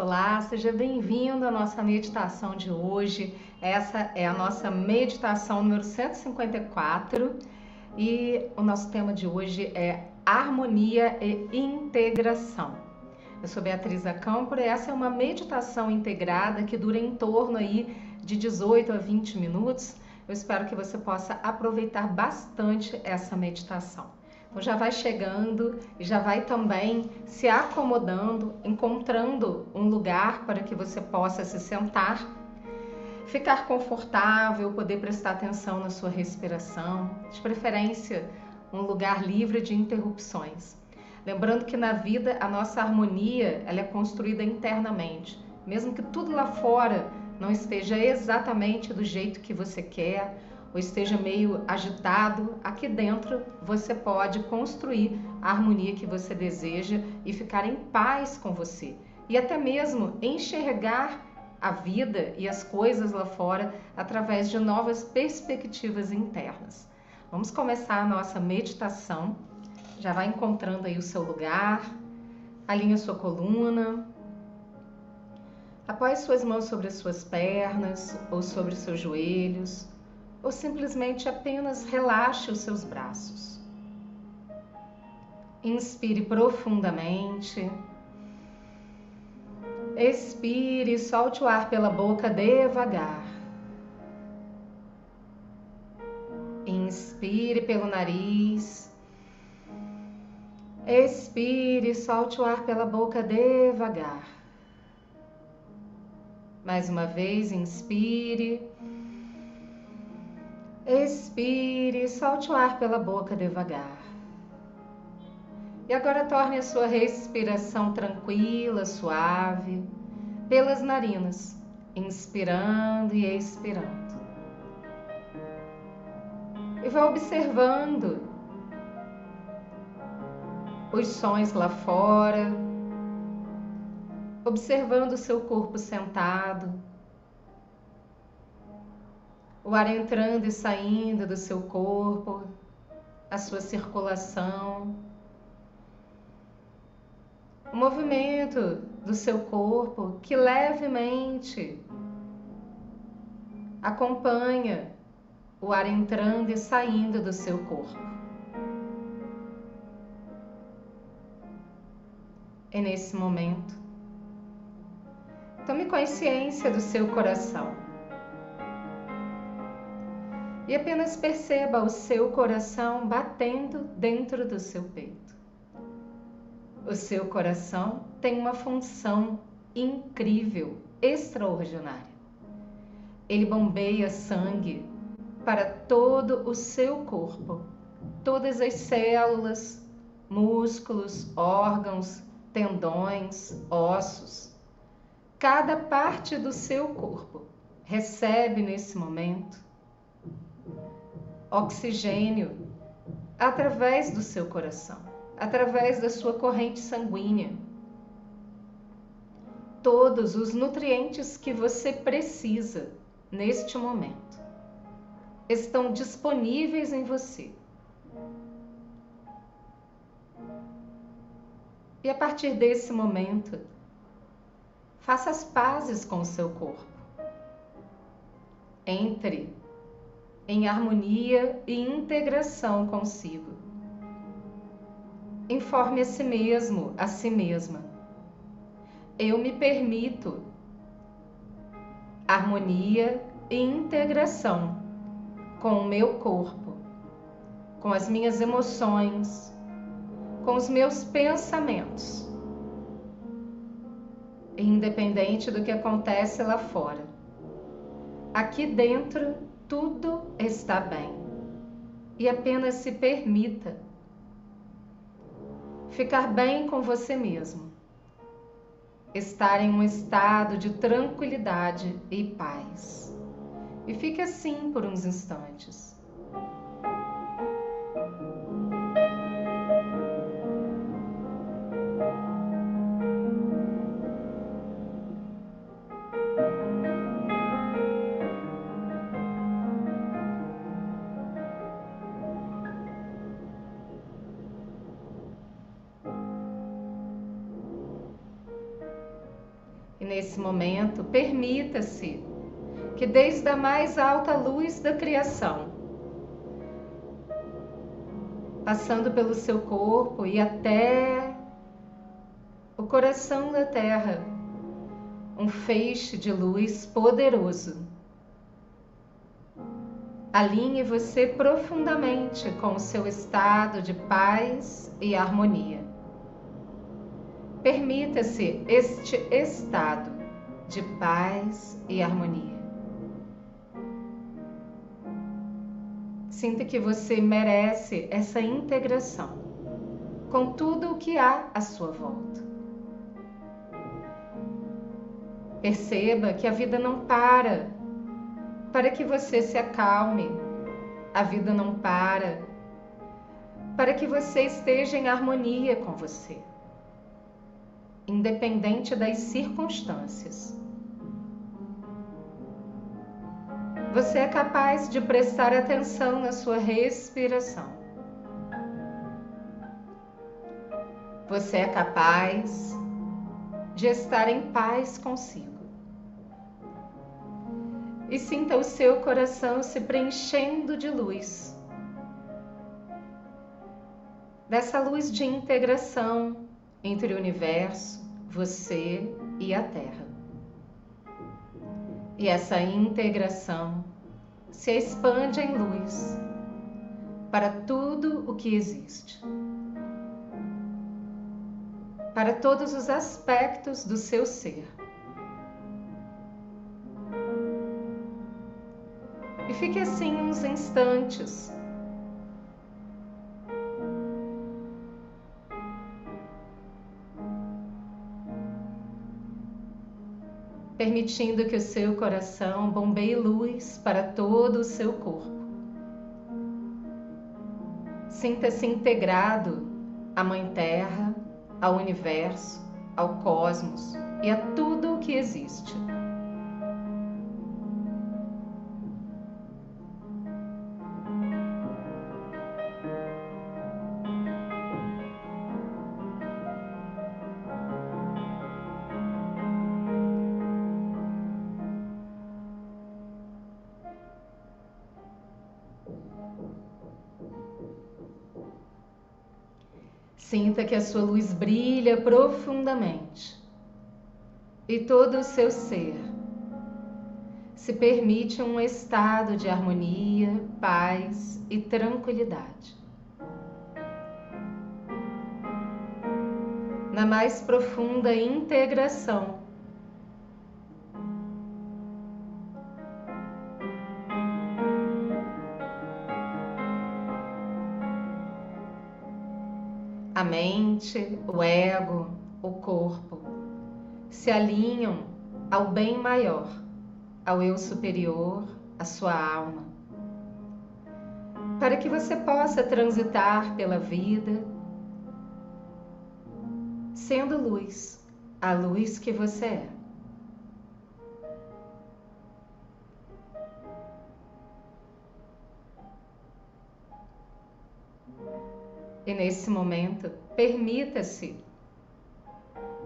Olá, seja bem-vindo à nossa meditação de hoje. Essa é a nossa meditação número 154 e o nosso tema de hoje é harmonia e integração. Eu sou Beatriz Acampora e essa é uma meditação integrada que dura em torno aí de 18 a 20 minutos. Eu espero que você possa aproveitar bastante essa meditação. Então já vai chegando e já vai também se acomodando, encontrando um lugar para que você possa se sentar, ficar confortável, poder prestar atenção na sua respiração, de preferência um lugar livre de interrupções. Lembrando que na vida a nossa harmonia ela é construída internamente, mesmo que tudo lá fora não esteja exatamente do jeito que você quer ou esteja meio agitado, aqui dentro você pode construir a harmonia que você deseja e ficar em paz com você. E até mesmo enxergar a vida e as coisas lá fora através de novas perspectivas internas. Vamos começar a nossa meditação. Já vai encontrando aí o seu lugar, alinha sua coluna. Apoie suas mãos sobre as suas pernas ou sobre os seus joelhos ou simplesmente apenas relaxe os seus braços. Inspire profundamente. Expire solte o ar pela boca devagar. Inspire pelo nariz. Expire solte o ar pela boca devagar. Mais uma vez, inspire. Expire, solte o ar pela boca devagar. E agora torne a sua respiração tranquila, suave, pelas narinas, inspirando e expirando. E vá observando os sons lá fora, observando o seu corpo sentado o ar entrando e saindo do seu corpo, a sua circulação, o movimento do seu corpo que levemente acompanha o ar entrando e saindo do seu corpo. E nesse momento, tome consciência do seu coração e apenas perceba o seu coração batendo dentro do seu peito. O seu coração tem uma função incrível, extraordinária. Ele bombeia sangue para todo o seu corpo, todas as células, músculos, órgãos, tendões, ossos. Cada parte do seu corpo recebe nesse momento oxigênio através do seu coração, através da sua corrente sanguínea. Todos os nutrientes que você precisa neste momento estão disponíveis em você. E a partir desse momento, faça as pazes com o seu corpo. Entre em harmonia e integração consigo. Informe a si mesmo, a si mesma. Eu me permito harmonia e integração com o meu corpo, com as minhas emoções, com os meus pensamentos, independente do que acontece lá fora. Aqui dentro tudo está bem. E apenas se permita ficar bem com você mesmo. Estar em um estado de tranquilidade e paz. E fique assim por uns instantes. Nesse momento, permita-se que desde a mais alta luz da criação, passando pelo seu corpo e até o coração da terra, um feixe de luz poderoso. Alinhe você profundamente com o seu estado de paz e harmonia. Permita-se este estado de paz e harmonia. Sinta que você merece essa integração com tudo o que há à sua volta. Perceba que a vida não para para que você se acalme. A vida não para para que você esteja em harmonia com você independente das circunstâncias. Você é capaz de prestar atenção na sua respiração. Você é capaz de estar em paz consigo. E sinta o seu coração se preenchendo de luz. Dessa luz de integração entre o universo, você e a Terra. E essa integração se expande em luz para tudo o que existe, para todos os aspectos do seu ser. E fique assim uns instantes permitindo que o seu coração bombeie luz para todo o seu corpo. Sinta-se integrado à Mãe Terra, ao universo, ao cosmos e a tudo o que existe. Sinta que a sua luz brilha profundamente e todo o seu ser se permite um estado de harmonia, paz e tranquilidade. Na mais profunda integração a mente, o ego, o corpo se alinham ao bem maior, ao eu superior, à sua alma, para que você possa transitar pela vida sendo luz, a luz que você é. Nesse momento, permita-se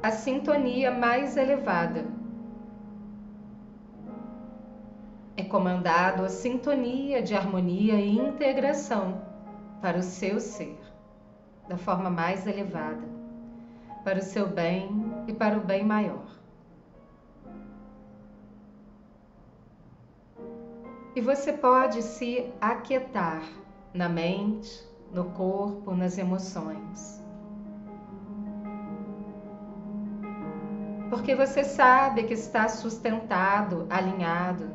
a sintonia mais elevada. É comandado a sintonia de harmonia e integração para o seu ser, da forma mais elevada, para o seu bem e para o bem maior. E você pode se aquietar na mente, no corpo, nas emoções. Porque você sabe que está sustentado, alinhado.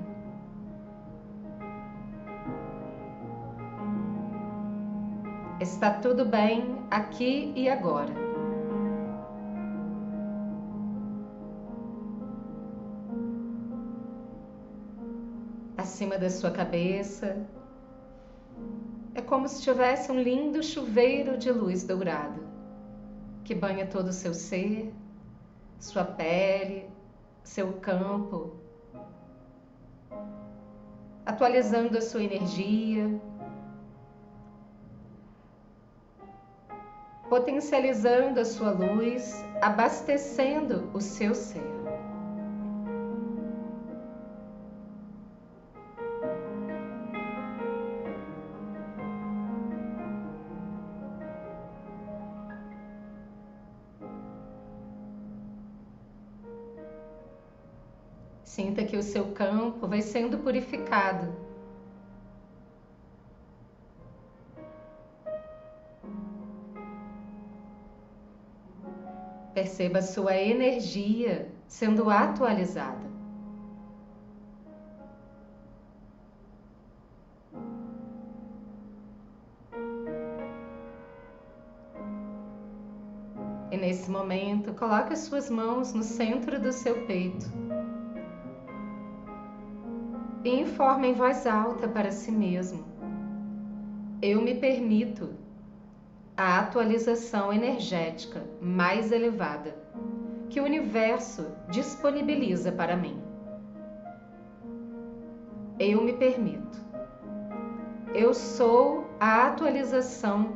Está tudo bem aqui e agora. Acima da sua cabeça, é como se tivesse um lindo chuveiro de luz dourada que banha todo o seu ser, sua pele, seu campo, atualizando a sua energia, potencializando a sua luz, abastecendo o seu ser. Sinta que o seu campo vai sendo purificado. Perceba sua energia sendo atualizada. E nesse momento, coloque as suas mãos no centro do seu peito. E informe em voz alta para si mesmo: Eu me permito a atualização energética mais elevada que o universo disponibiliza para mim. Eu me permito. Eu sou a atualização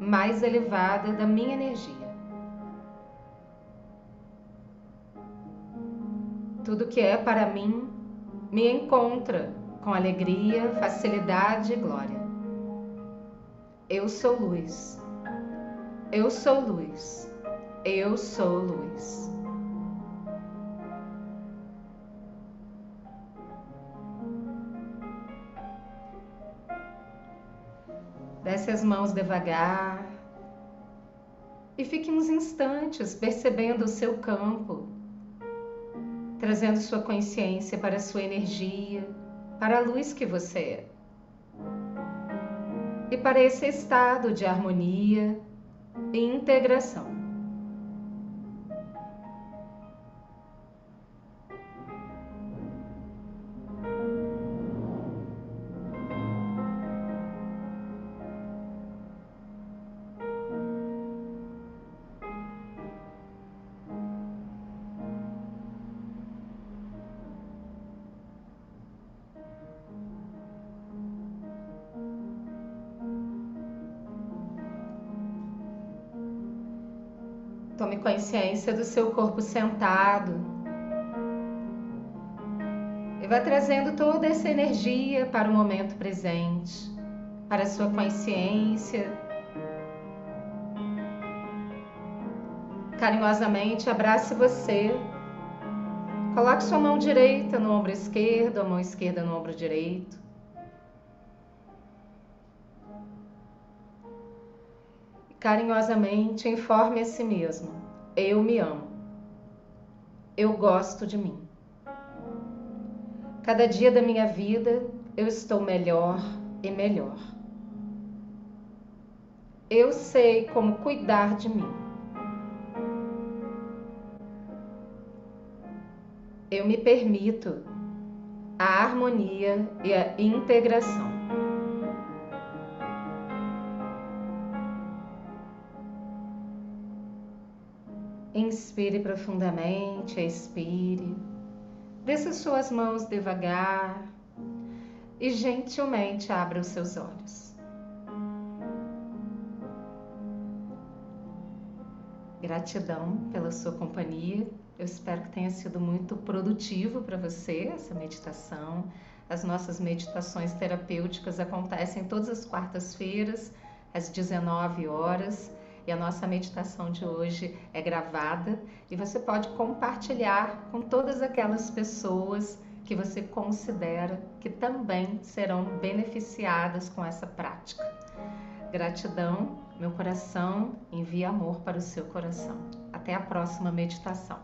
mais elevada da minha energia. Tudo que é para mim me encontra com alegria, facilidade e glória. Eu sou luz. Eu sou luz. Eu sou luz. Desce as mãos devagar e fique uns instantes percebendo o seu campo trazendo sua consciência para a sua energia, para a luz que você é. E para esse estado de harmonia e integração. Tome consciência do seu corpo sentado. E vá trazendo toda essa energia para o momento presente, para a sua consciência. Carinhosamente abrace você. Coloque sua mão direita no ombro esquerdo, a mão esquerda no ombro direito. Carinhosamente informe a si mesmo: Eu me amo. Eu gosto de mim. Cada dia da minha vida eu estou melhor e melhor. Eu sei como cuidar de mim. Eu me permito a harmonia e a integração. Inspire profundamente, expire. Desça suas mãos devagar e gentilmente abra os seus olhos. Gratidão pela sua companhia. Eu espero que tenha sido muito produtivo para você essa meditação. As nossas meditações terapêuticas acontecem todas as quartas-feiras, às 19 horas e a nossa meditação de hoje é gravada e você pode compartilhar com todas aquelas pessoas que você considera que também serão beneficiadas com essa prática. Gratidão, meu coração envia amor para o seu coração. Até a próxima meditação.